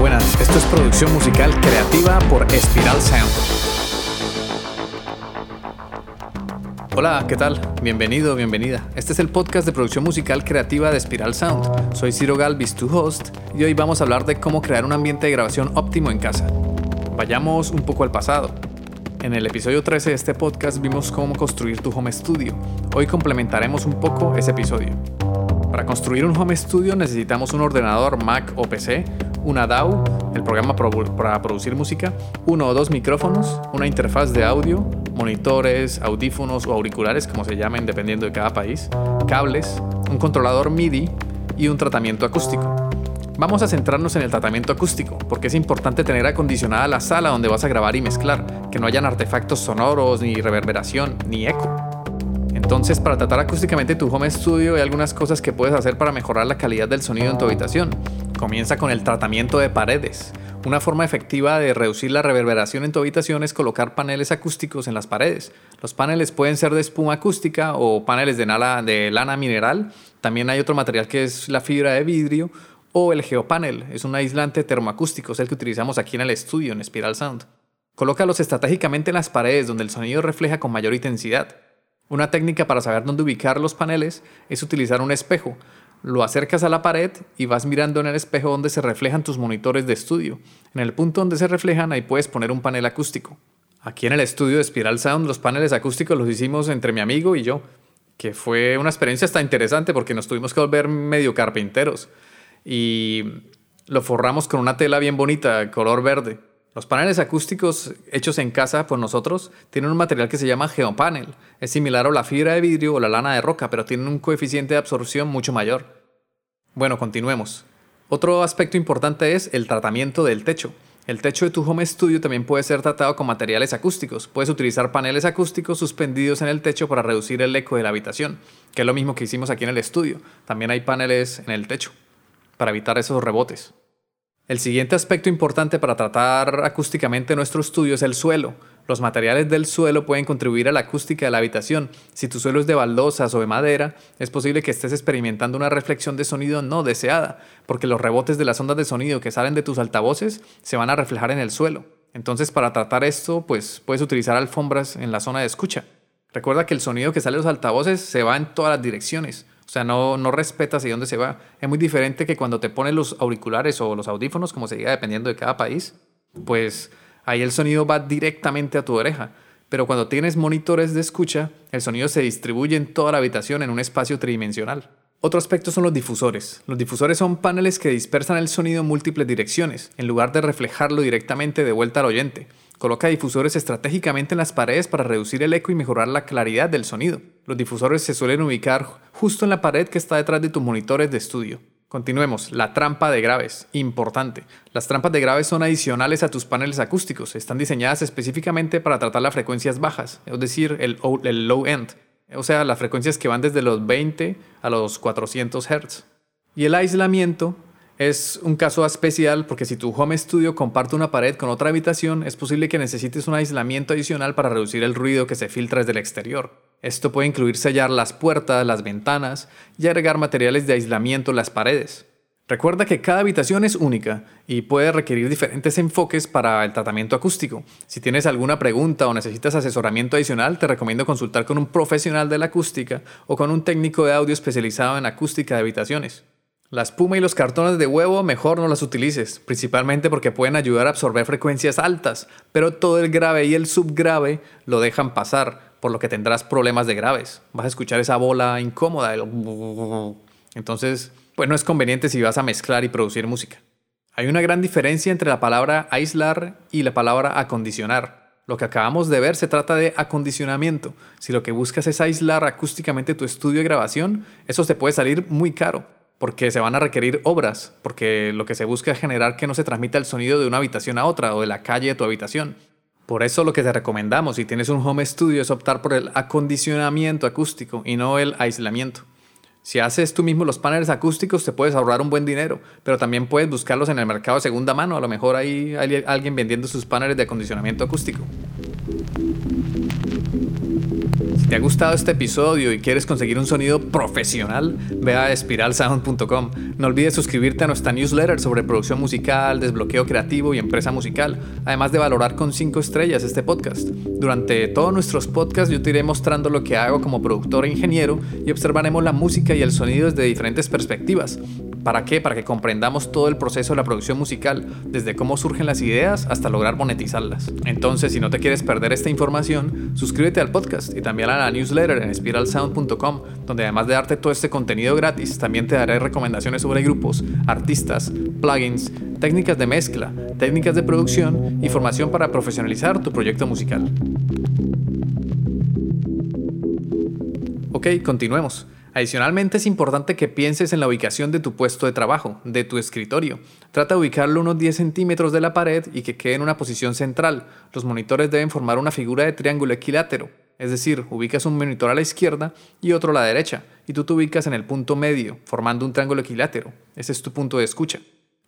buenas. Esto es producción musical creativa por Espiral Sound. Hola, ¿qué tal? Bienvenido, bienvenida. Este es el podcast de producción musical creativa de Espiral Sound. Soy Ciro Galvis, tu host, y hoy vamos a hablar de cómo crear un ambiente de grabación óptimo en casa. Vayamos un poco al pasado. En el episodio 13 de este podcast vimos cómo construir tu home studio. Hoy complementaremos un poco ese episodio. Para construir un home studio necesitamos un ordenador Mac o PC, una DAW, el programa para producir música, uno o dos micrófonos, una interfaz de audio, monitores, audífonos o auriculares, como se llamen dependiendo de cada país, cables, un controlador MIDI y un tratamiento acústico. Vamos a centrarnos en el tratamiento acústico, porque es importante tener acondicionada la sala donde vas a grabar y mezclar, que no hayan artefactos sonoros, ni reverberación, ni eco. Entonces, para tratar acústicamente tu home studio hay algunas cosas que puedes hacer para mejorar la calidad del sonido en tu habitación. Comienza con el tratamiento de paredes. Una forma efectiva de reducir la reverberación en tu habitación es colocar paneles acústicos en las paredes. Los paneles pueden ser de espuma acústica o paneles de, de lana mineral. También hay otro material que es la fibra de vidrio o el geopanel. Es un aislante termoacústico, es el que utilizamos aquí en el estudio en Spiral Sound. Colócalos estratégicamente en las paredes donde el sonido refleja con mayor intensidad. Una técnica para saber dónde ubicar los paneles es utilizar un espejo. Lo acercas a la pared y vas mirando en el espejo donde se reflejan tus monitores de estudio. En el punto donde se reflejan ahí puedes poner un panel acústico. Aquí en el estudio de Spiral Sound los paneles acústicos los hicimos entre mi amigo y yo, que fue una experiencia hasta interesante porque nos tuvimos que volver medio carpinteros y lo forramos con una tela bien bonita, color verde. Los paneles acústicos hechos en casa por nosotros tienen un material que se llama geopanel. Es similar a la fibra de vidrio o la lana de roca, pero tienen un coeficiente de absorción mucho mayor. Bueno, continuemos. Otro aspecto importante es el tratamiento del techo. El techo de tu home studio también puede ser tratado con materiales acústicos. Puedes utilizar paneles acústicos suspendidos en el techo para reducir el eco de la habitación, que es lo mismo que hicimos aquí en el estudio. También hay paneles en el techo para evitar esos rebotes. El siguiente aspecto importante para tratar acústicamente nuestro estudio es el suelo. Los materiales del suelo pueden contribuir a la acústica de la habitación. Si tu suelo es de baldosas o de madera, es posible que estés experimentando una reflexión de sonido no deseada, porque los rebotes de las ondas de sonido que salen de tus altavoces se van a reflejar en el suelo. Entonces, para tratar esto, pues puedes utilizar alfombras en la zona de escucha. Recuerda que el sonido que sale de los altavoces se va en todas las direcciones. O sea, no, no respeta hacia dónde se va. Es muy diferente que cuando te pones los auriculares o los audífonos, como se diga, dependiendo de cada país, pues ahí el sonido va directamente a tu oreja. Pero cuando tienes monitores de escucha, el sonido se distribuye en toda la habitación en un espacio tridimensional. Otro aspecto son los difusores. Los difusores son paneles que dispersan el sonido en múltiples direcciones, en lugar de reflejarlo directamente de vuelta al oyente. Coloca difusores estratégicamente en las paredes para reducir el eco y mejorar la claridad del sonido. Los difusores se suelen ubicar justo en la pared que está detrás de tus monitores de estudio. Continuemos, la trampa de graves, importante. Las trampas de graves son adicionales a tus paneles acústicos, están diseñadas específicamente para tratar las frecuencias bajas, es decir, el, el low end, o sea, las frecuencias que van desde los 20 a los 400 Hz. Y el aislamiento es un caso especial porque si tu home studio comparte una pared con otra habitación, es posible que necesites un aislamiento adicional para reducir el ruido que se filtra desde el exterior. Esto puede incluir sellar las puertas, las ventanas y agregar materiales de aislamiento en las paredes. Recuerda que cada habitación es única y puede requerir diferentes enfoques para el tratamiento acústico. Si tienes alguna pregunta o necesitas asesoramiento adicional, te recomiendo consultar con un profesional de la acústica o con un técnico de audio especializado en acústica de habitaciones. La espuma y los cartones de huevo mejor no las utilices, principalmente porque pueden ayudar a absorber frecuencias altas, pero todo el grave y el subgrave lo dejan pasar, por lo que tendrás problemas de graves. Vas a escuchar esa bola incómoda. Entonces, pues no es conveniente si vas a mezclar y producir música. Hay una gran diferencia entre la palabra aislar y la palabra acondicionar. Lo que acabamos de ver se trata de acondicionamiento. Si lo que buscas es aislar acústicamente tu estudio de grabación, eso te puede salir muy caro porque se van a requerir obras, porque lo que se busca es generar que no se transmita el sonido de una habitación a otra o de la calle a tu habitación. Por eso lo que te recomendamos si tienes un home studio es optar por el acondicionamiento acústico y no el aislamiento. Si haces tú mismo los paneles acústicos te puedes ahorrar un buen dinero, pero también puedes buscarlos en el mercado de segunda mano, a lo mejor hay alguien vendiendo sus paneles de acondicionamiento acústico. ¿Te ha gustado este episodio y quieres conseguir un sonido profesional? Ve a espiralsound.com. No olvides suscribirte a nuestra newsletter sobre producción musical, desbloqueo creativo y empresa musical, además de valorar con 5 estrellas este podcast. Durante todos nuestros podcasts yo te iré mostrando lo que hago como productor e ingeniero y observaremos la música y el sonido desde diferentes perspectivas ¿Para qué? Para que comprendamos todo el proceso de la producción musical, desde cómo surgen las ideas hasta lograr monetizarlas. Entonces, si no te quieres perder esta información, suscríbete al podcast y también a la newsletter en spiralsound.com, donde además de darte todo este contenido gratis, también te daré recomendaciones sobre grupos, artistas, plugins, técnicas de mezcla, técnicas de producción y formación para profesionalizar tu proyecto musical. Ok, continuemos. Adicionalmente es importante que pienses en la ubicación de tu puesto de trabajo, de tu escritorio. Trata de ubicarlo unos 10 centímetros de la pared y que quede en una posición central. Los monitores deben formar una figura de triángulo equilátero, es decir, ubicas un monitor a la izquierda y otro a la derecha, y tú te ubicas en el punto medio, formando un triángulo equilátero. Ese es tu punto de escucha.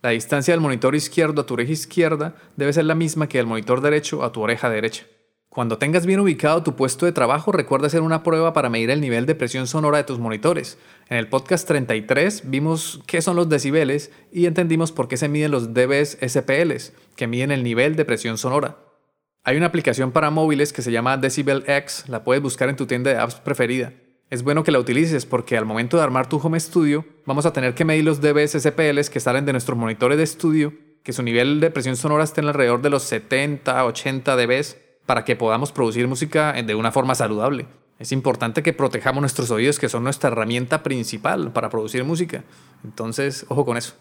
La distancia del monitor izquierdo a tu oreja izquierda debe ser la misma que del monitor derecho a tu oreja derecha. Cuando tengas bien ubicado tu puesto de trabajo, recuerda hacer una prueba para medir el nivel de presión sonora de tus monitores. En el podcast 33 vimos qué son los decibeles y entendimos por qué se miden los dBs SPLs, que miden el nivel de presión sonora. Hay una aplicación para móviles que se llama Decibel X, la puedes buscar en tu tienda de apps preferida. Es bueno que la utilices porque al momento de armar tu home studio, vamos a tener que medir los dBs SPLs que salen de nuestros monitores de estudio, que su nivel de presión sonora esté alrededor de los 70, 80 dBs para que podamos producir música de una forma saludable. Es importante que protejamos nuestros oídos, que son nuestra herramienta principal para producir música. Entonces, ojo con eso.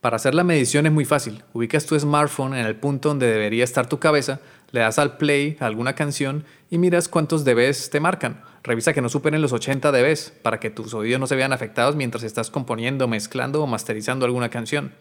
Para hacer la medición es muy fácil. Ubicas tu smartphone en el punto donde debería estar tu cabeza, le das al play a alguna canción y miras cuántos dBs te marcan. Revisa que no superen los 80 dBs para que tus oídos no se vean afectados mientras estás componiendo, mezclando o masterizando alguna canción.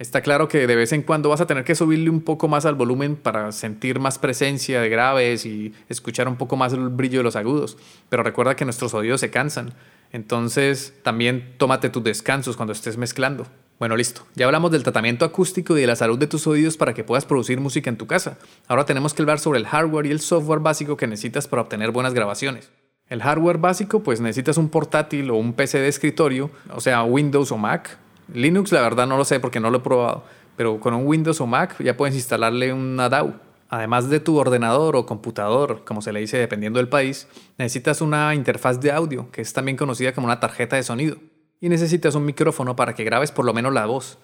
Está claro que de vez en cuando vas a tener que subirle un poco más al volumen para sentir más presencia de graves y escuchar un poco más el brillo de los agudos. Pero recuerda que nuestros oídos se cansan. Entonces también tómate tus descansos cuando estés mezclando. Bueno, listo. Ya hablamos del tratamiento acústico y de la salud de tus oídos para que puedas producir música en tu casa. Ahora tenemos que hablar sobre el hardware y el software básico que necesitas para obtener buenas grabaciones. El hardware básico, pues necesitas un portátil o un PC de escritorio, o sea, Windows o Mac, Linux la verdad no lo sé porque no lo he probado, pero con un Windows o Mac ya puedes instalarle una DAW. Además de tu ordenador o computador, como se le dice dependiendo del país, necesitas una interfaz de audio, que es también conocida como una tarjeta de sonido. Y necesitas un micrófono para que grabes por lo menos la voz.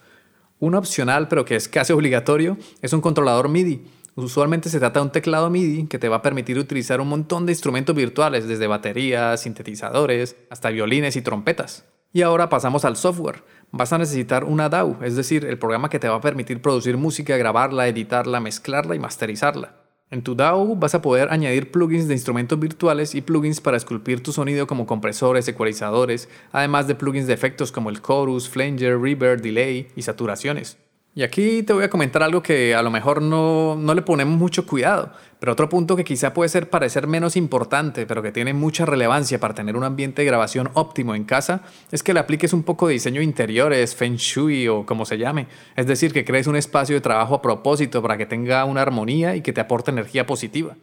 Un opcional, pero que es casi obligatorio, es un controlador MIDI. Usualmente se trata de un teclado MIDI que te va a permitir utilizar un montón de instrumentos virtuales, desde baterías, sintetizadores, hasta violines y trompetas. Y ahora pasamos al software vas a necesitar una DAW, es decir, el programa que te va a permitir producir música, grabarla, editarla, mezclarla y masterizarla. En tu DAW vas a poder añadir plugins de instrumentos virtuales y plugins para esculpir tu sonido como compresores, ecualizadores, además de plugins de efectos como el chorus, flanger, reverb, delay y saturaciones. Y aquí te voy a comentar algo que a lo mejor no, no, le ponemos mucho cuidado, pero otro punto que quizá puede ser parecer menos importante, pero que tiene mucha relevancia para tener un ambiente de grabación óptimo en casa, es que le apliques un poco de diseño interiores, feng shui o como se llame. Es decir, que crees un espacio de trabajo a propósito para que tenga una armonía y que te aporte energía positiva.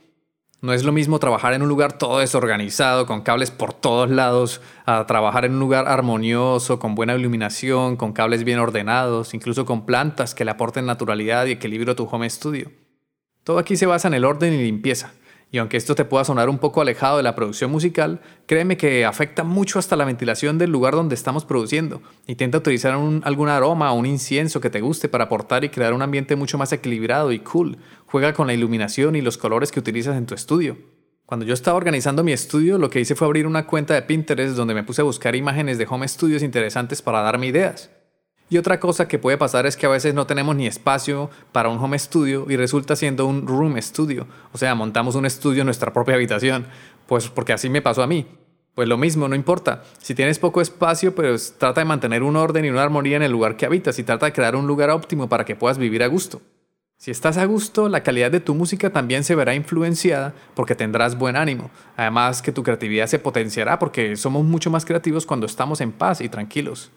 No es lo mismo trabajar en un lugar todo desorganizado, con cables por todos lados, a trabajar en un lugar armonioso, con buena iluminación, con cables bien ordenados, incluso con plantas que le aporten naturalidad y equilibrio a tu home studio. Todo aquí se basa en el orden y limpieza. Y aunque esto te pueda sonar un poco alejado de la producción musical, créeme que afecta mucho hasta la ventilación del lugar donde estamos produciendo. Intenta utilizar algún aroma o un incienso que te guste para aportar y crear un ambiente mucho más equilibrado y cool. Juega con la iluminación y los colores que utilizas en tu estudio. Cuando yo estaba organizando mi estudio, lo que hice fue abrir una cuenta de Pinterest donde me puse a buscar imágenes de home studios interesantes para darme ideas. Y otra cosa que puede pasar es que a veces no tenemos ni espacio para un home studio y resulta siendo un room studio. O sea, montamos un estudio en nuestra propia habitación. Pues porque así me pasó a mí. Pues lo mismo, no importa. Si tienes poco espacio, pues trata de mantener un orden y una armonía en el lugar que habitas y trata de crear un lugar óptimo para que puedas vivir a gusto. Si estás a gusto, la calidad de tu música también se verá influenciada porque tendrás buen ánimo. Además que tu creatividad se potenciará porque somos mucho más creativos cuando estamos en paz y tranquilos.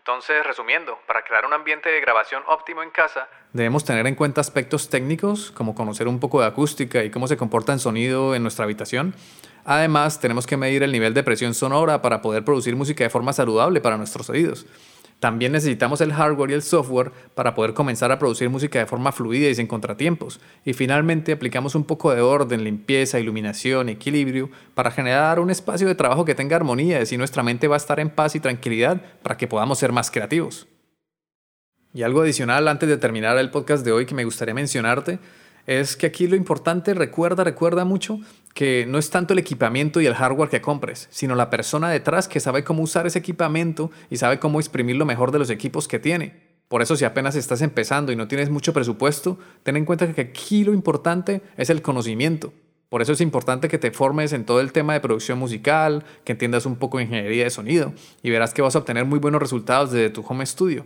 Entonces, resumiendo, para crear un ambiente de grabación óptimo en casa, debemos tener en cuenta aspectos técnicos, como conocer un poco de acústica y cómo se comporta el sonido en nuestra habitación, Además, tenemos que medir el nivel de presión sonora para poder producir música de forma saludable para nuestros oídos. También necesitamos el hardware y el software para poder comenzar a producir música de forma fluida y sin contratiempos. Y finalmente aplicamos un poco de orden, limpieza, iluminación, equilibrio para generar un espacio de trabajo que tenga armonía, y nuestra mente va a estar en paz y tranquilidad para que podamos ser más creativos. Y algo adicional antes de terminar el podcast de hoy que me gustaría mencionarte es que aquí lo importante, recuerda, recuerda mucho que no es tanto el equipamiento y el hardware que compres, sino la persona detrás que sabe cómo usar ese equipamiento y sabe cómo exprimir lo mejor de los equipos que tiene. Por eso si apenas estás empezando y no tienes mucho presupuesto, ten en cuenta que aquí lo importante es el conocimiento. Por eso es importante que te formes en todo el tema de producción musical, que entiendas un poco de ingeniería de sonido y verás que vas a obtener muy buenos resultados desde tu home studio.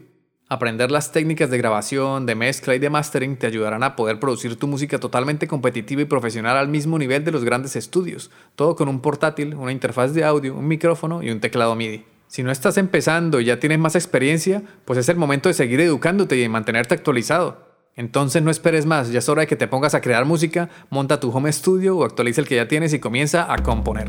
Aprender las técnicas de grabación, de mezcla y de mastering te ayudarán a poder producir tu música totalmente competitiva y profesional al mismo nivel de los grandes estudios, todo con un portátil, una interfaz de audio, un micrófono y un teclado MIDI. Si no estás empezando y ya tienes más experiencia, pues es el momento de seguir educándote y mantenerte actualizado. Entonces no esperes más, ya es hora de que te pongas a crear música, monta tu home studio o actualiza el que ya tienes y comienza a componer.